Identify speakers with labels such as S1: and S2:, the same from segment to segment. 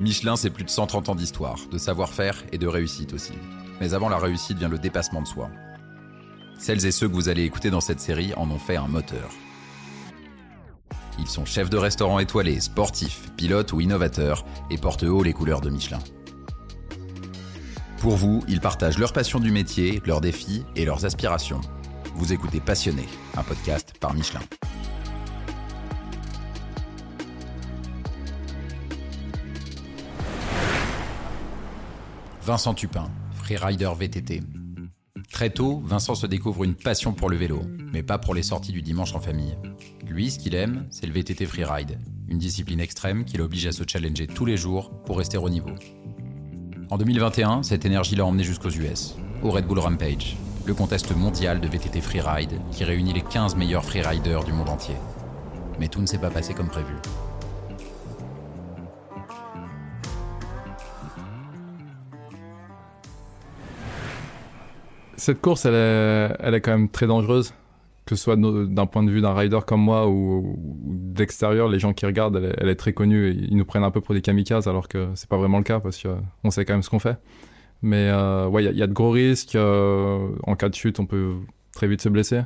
S1: Michelin, c'est plus de 130 ans d'histoire, de savoir-faire et de réussite aussi. Mais avant la réussite vient le dépassement de soi. Celles et ceux que vous allez écouter dans cette série en ont fait un moteur. Ils sont chefs de restaurant étoilés, sportifs, pilotes ou innovateurs et portent haut les couleurs de Michelin. Pour vous, ils partagent leur passion du métier, leurs défis et leurs aspirations. Vous écoutez Passionné, un podcast par Michelin. Vincent Tupin, freerider VTT. Très tôt, Vincent se découvre une passion pour le vélo, mais pas pour les sorties du dimanche en famille. Lui, ce qu'il aime, c'est le VTT freeride, une discipline extrême qui l'oblige à se challenger tous les jours pour rester au niveau. En 2021, cette énergie l'a emmené jusqu'aux US, au Red Bull Rampage, le contest mondial de VTT freeride qui réunit les 15 meilleurs freeriders du monde entier. Mais tout ne s'est pas passé comme prévu.
S2: Cette course, elle est, quand même très dangereuse, que ce soit d'un point de vue d'un rider comme moi ou, d'extérieur, les gens qui regardent, elle est, très connue. ils nous prennent un peu pour des kamikazes, alors que c'est pas vraiment le cas parce qu'on sait quand même ce qu'on fait. Mais euh, ouais, il y, a de gros risques. Euh, en cas de chute, on peut très vite se blesser.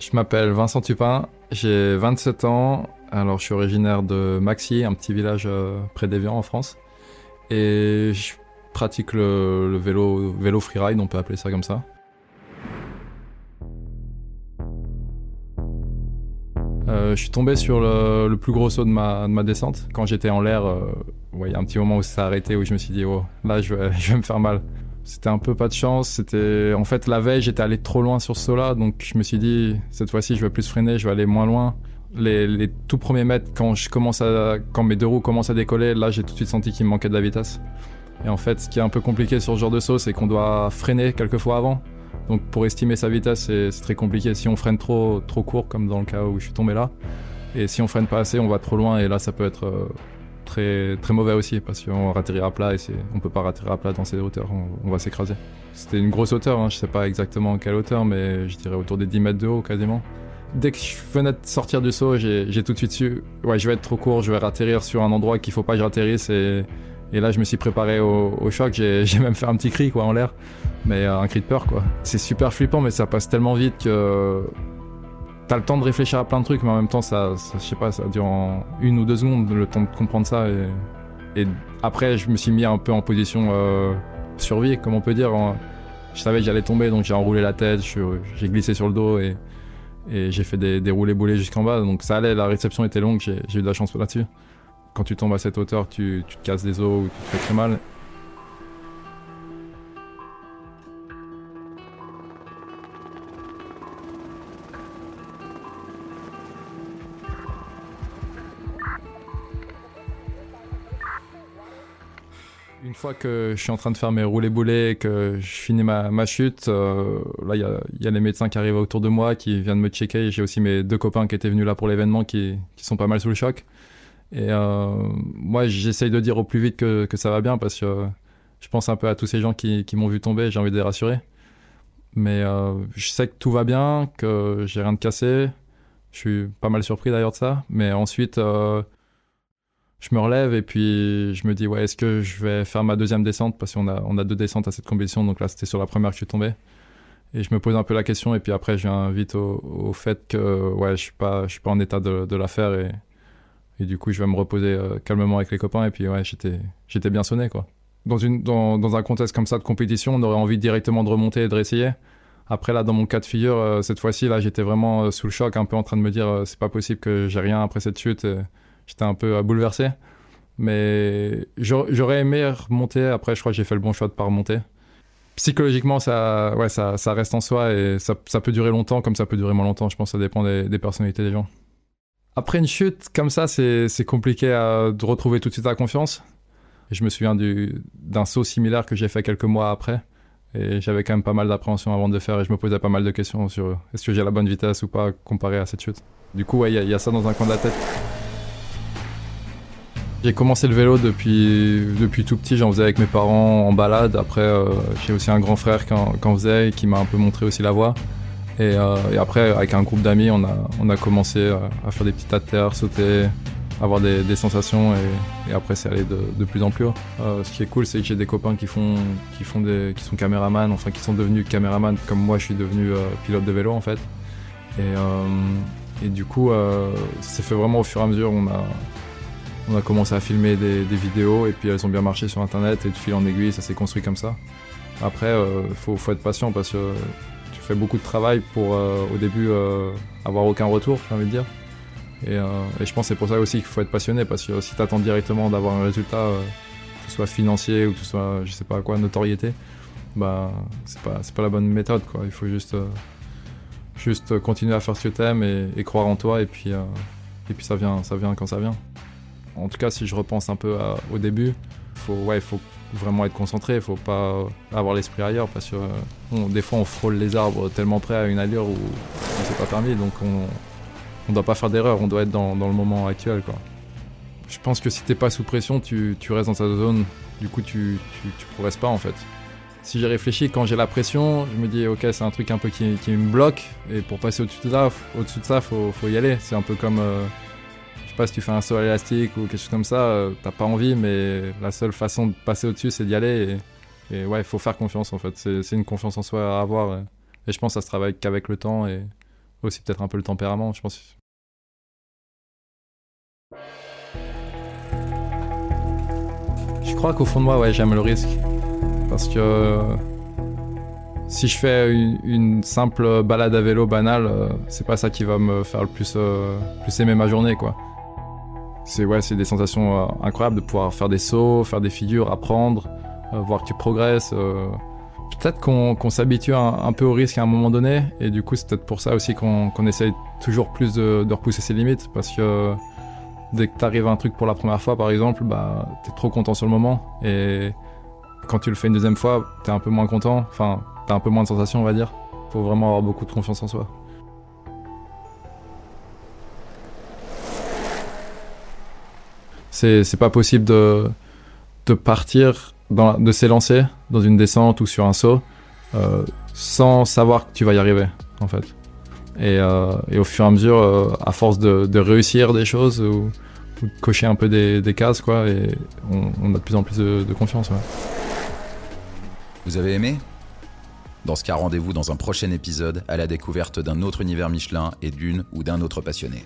S2: Je m'appelle Vincent Tupin, j'ai 27 ans. Alors, je suis originaire de Maxi, un petit village euh, près d'Evian en France. Et je pratique le, vélo, vélo freeride, on peut appeler ça comme ça. Euh, je suis tombé sur le, plus gros saut de ma, de ma descente. Quand j'étais en l'air, euh, il y a un petit moment où ça s'est arrêté, où je me suis dit, oh, là, je vais, je vais me faire mal. C'était un peu pas de chance. C'était, en fait, la veille, j'étais allé trop loin sur ce saut-là, donc je me suis dit, cette fois-ci, je vais plus freiner, je vais aller moins loin. Les, les tout premiers mètres, quand je commence à, quand mes deux roues commencent à décoller, là, j'ai tout de suite senti qu'il me manquait de la vitesse. Et en fait, ce qui est un peu compliqué sur ce genre de saut, c'est qu'on doit freiner quelques fois avant. Donc pour estimer sa vitesse, c'est très compliqué. Si on freine trop, trop court, comme dans le cas où je suis tombé là, et si on freine pas assez, on va trop loin, et là ça peut être euh, très, très mauvais aussi, parce qu'on va atterrir à plat, et on peut pas atterrir à plat dans ces hauteurs, on, va s'écraser. C'était une grosse hauteur, hein, je sais pas exactement quelle hauteur, mais je dirais autour des 10 mètres de haut quasiment. Dès que je venais de sortir du saut, j'ai tout de suite su, ouais, je vais être trop court, je vais atterrir sur un endroit qu'il faut pas que j'atterrisse, et et là, je me suis préparé au, choc. J'ai même fait un petit cri quoi en l'air, mais euh, un cri de peur quoi. C'est super flippant, mais ça passe tellement vite que t'as le temps de réfléchir à plein de trucs, mais en même temps, ça, je sais pas, ça dure une ou deux secondes le temps de comprendre ça. Et, après, je me suis mis un peu en position euh, survie, comme on peut dire. Je savais que j'allais tomber, donc j'ai enroulé la tête, j'ai glissé sur le dos et, j'ai fait des, des roulés boulés jusqu'en bas. Donc ça allait, la réception était longue, j'ai eu de la chance là-dessus quand tu tombes à cette hauteur, tu, te casses des os ou tu te fais très mal. Une fois que je suis en train de faire mes roulés boulets et que je finis ma, chute, euh, là il y a, les médecins qui arrivent autour de moi, qui viennent me checker. J'ai aussi mes deux copains qui étaient venus là pour l'événement qui, qui, sont pas mal sous le choc. Et euh, moi, j'essaye de dire au plus vite que, que, ça va bien parce que je pense un peu à tous ces gens qui, qui m'ont vu tomber, j'ai envie de les rassurer. Mais euh, je sais que tout va bien, que j'ai rien de cassé. Je suis pas mal surpris d'ailleurs de ça. Mais ensuite, euh, je me relève et puis je me dis, ouais, est-ce que je vais faire ma deuxième descente? Parce qu'on a, on a deux descentes à cette compétition. Donc là, c'était sur la première que je suis tombé. Et je me pose un peu la question. Et puis après, je viens vite au, au fait que ouais, je suis pas, je suis pas en état de, de la faire. Et du coup, je vais me reposer euh, calmement avec les copains. Et puis, ouais, j'étais, j'étais bien sonné, quoi. Dans, une, dans, dans, un contexte comme ça de compétition, on aurait envie directement de remonter et de réessayer. Après, là, dans mon cas de figure, euh, cette fois-ci, là, j'étais vraiment euh, sous le choc, un peu en train de me dire, c'est pas possible que j'ai rien après cette chute. J'étais un peu bouleversé. Mais j'aurais aimé remonter. Après, je crois que j'ai fait le bon choix de pas remonter. Psychologiquement, ça, ouais, ça, ça reste en soi et ça, ça, peut durer longtemps comme ça peut durer moins longtemps. Je pense que ça dépend des, des personnalités des gens. Après une chute comme ça, c'est compliqué de retrouver tout de suite la confiance. je me souviens d'un saut similaire que j'ai fait quelques mois après. Et j'avais quand même pas mal d'appréhension avant de le faire et je me posais pas mal de questions sur est-ce que j'ai la bonne vitesse ou pas comparé à cette chute. Du coup, il y, a ça dans un coin de la tête. J'ai commencé le vélo depuis, depuis tout petit, j'en faisais avec mes parents en balade. Après, euh, j'ai aussi un grand frère qui en, faisait et qui m'a un peu montré aussi la voie. Euh, et, après, avec un groupe d'amis, on a, on a commencé à, faire des petits tas de terre, sauter. avoir des, sensations et, après c'est aller de, plus en plus haut. Euh, ce qui est cool, c'est que j'ai des copains qui font, qui font des, qui sont caméramans, enfin qui sont devenus caméramans comme moi, je suis devenu euh, pilote de vélo en fait. Et, euh, et du coup, ça s'est fait vraiment au fur et à mesure. On a, on a commencé à filmer des, vidéos et puis elles ont bien marché sur internet et de fil en aiguille, ça s'est construit comme ça. Après, faut, faut, être patient parce que tu fais beaucoup de travail pour au début avoir aucun retour, j'ai envie de dire. Euh, et, je pense que c'est pour ça aussi qu'il faut être passionné, parce que si tu attends directement d'avoir un résultat, euh, que ce soit financier ou que ce soit, je sais pas quoi, notoriété, bah, c'est pas, pas la bonne méthode. Quoi. Il faut juste, euh, juste continuer à faire ce que tu aimes et, croire en toi, et puis, et puis ça, vient, ça vient quand ça vient. En tout cas, si je repense un peu au début, faut, ouais, faut vraiment être concentré, il faut pas avoir l'esprit ailleurs parce que des fois on frôle les arbres tellement près à une allure où on s'est pas permis, donc on, on doit pas faire d'erreur, on doit être dans, le moment actuel. Quoi. Je pense que si t'es pas sous pression, tu, restes dans ta zone, du coup tu, tu, progresses pas en fait. Si j'ai réfléchi, quand j'ai la pression, je me dis ok c'est un truc un peu qui, me bloque, et pour passer au-dessus de ça, au-dessus de ça faut, faut y aller. C'est un peu comme, euh, pas si tu fais un saut élastique ou quelque chose comme ça, euh, t'as pas envie, mais la seule façon de passer au-dessus c'est d'y aller. Et, ouais, il faut faire confiance en fait. C'est une confiance en soi à avoir. Et, je pense que ça se travaille qu'avec le temps et aussi peut-être un peu le tempérament. Je pense je crois qu'au fond de moi, ouais, j'aime le risque. Parce que si je fais une, simple balade à vélo banale, euh, c'est pas ça qui va me faire le plus, euh, plus aimer ma journée, quoi. C'est ouais, c'est des sensations euh, incroyables de pouvoir faire des sauts, faire des figures, apprendre, voir que tu progresses. Peut-être qu'on s'habitue un, peu au risque à un moment donné, et du coup, c'est peut-être pour ça aussi qu'on essaye toujours plus de, repousser ses limites, parce que dès que t'arrives à un truc pour la première fois, par exemple, bah, t'es trop content sur le moment. Et quand tu le fais une deuxième fois, t'es un peu moins content. Enfin, t'as un peu moins de sensations, on va dire. Faut vraiment avoir beaucoup de confiance en soi. C'est pas possible de, de partir, de s'élancer dans une descente ou sur un saut euh, sans savoir que tu vas y arriver, en fait. Euh, et, au fur et à mesure, euh, à force de, réussir des choses ou, de cocher un peu des, cases, quoi, on, a de plus en plus de, confiance.
S1: Vous avez aimé? Dans ce cas, rendez-vous dans un prochain épisode à la découverte d'un autre univers Michelin et d'une ou d'un autre passionné.